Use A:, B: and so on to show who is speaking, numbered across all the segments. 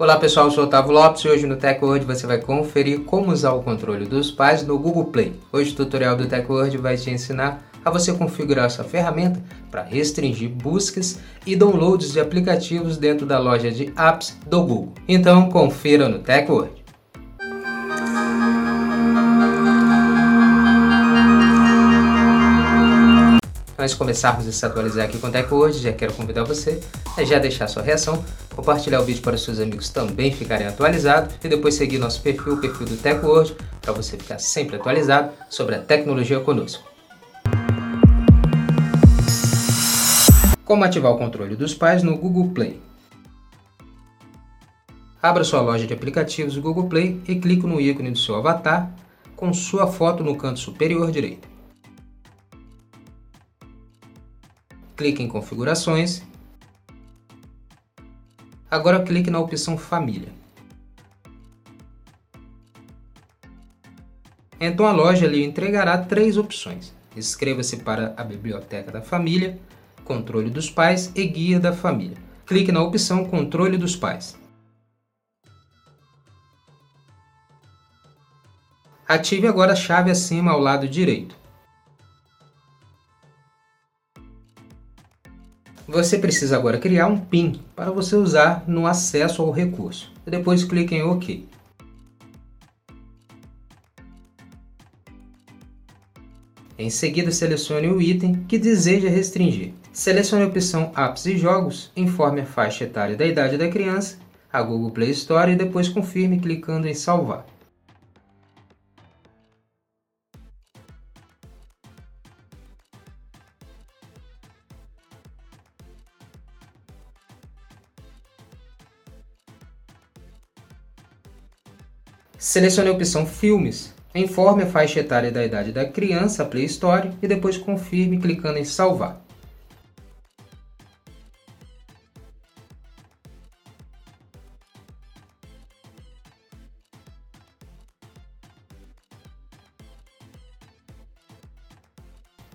A: Olá pessoal, eu sou Otávio Lopes e hoje no TechWord você vai conferir como usar o controle dos pais no Google Play. Hoje o tutorial do TechWord vai te ensinar a você configurar essa ferramenta para restringir buscas e downloads de aplicativos dentro da loja de apps do Google. Então confira no TechWord. Antes de começarmos a se atualizar aqui com o TechWord, já quero convidar você a já deixar sua reação, compartilhar o vídeo para os seus amigos também ficarem atualizados e depois seguir nosso perfil, o perfil do TechWord, para você ficar sempre atualizado sobre a tecnologia conosco. Como ativar o controle dos pais no Google Play? Abra sua loja de aplicativos Google Play e clique no ícone do seu avatar com sua foto no canto superior direito. Clique em Configurações. Agora clique na opção Família. Então a loja lhe entregará três opções. Inscreva-se para a Biblioteca da Família, Controle dos Pais e Guia da Família. Clique na opção Controle dos Pais. Ative agora a chave acima ao lado direito. Você precisa agora criar um PIN para você usar no acesso ao recurso. Depois clique em OK. Em seguida, selecione o item que deseja restringir. Selecione a opção Apps e Jogos, informe a faixa etária da idade da criança, a Google Play Store e depois confirme clicando em Salvar. Selecione a opção Filmes, informe a faixa etária da idade da criança, Play Store, e depois confirme clicando em Salvar.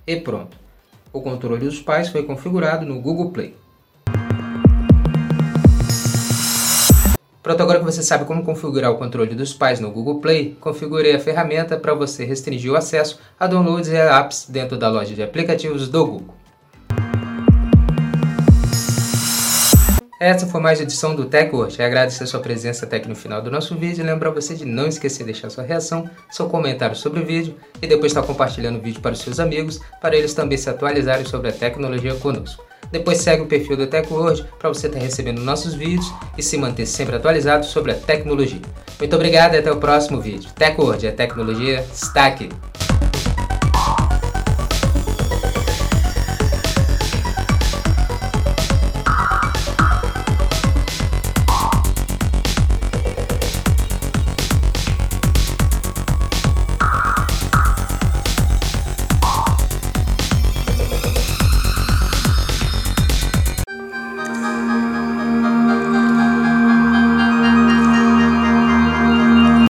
A: E pronto! O controle dos pais foi configurado no Google Play. Pronto, agora que você sabe como configurar o controle dos pais no Google Play, configurei a ferramenta para você restringir o acesso a downloads e apps dentro da loja de aplicativos do Google. Essa foi mais edição do Tech hoje. Agradeço a sua presença até aqui no final do nosso vídeo lembrar você de não esquecer de deixar sua reação, seu comentário sobre o vídeo e depois estar compartilhando o vídeo para os seus amigos, para eles também se atualizarem sobre a tecnologia conosco. Depois segue o perfil do TechWord para você estar recebendo nossos vídeos e se manter sempre atualizado sobre a tecnologia. Muito obrigado e até o próximo vídeo. TechWord, a tecnologia está aqui.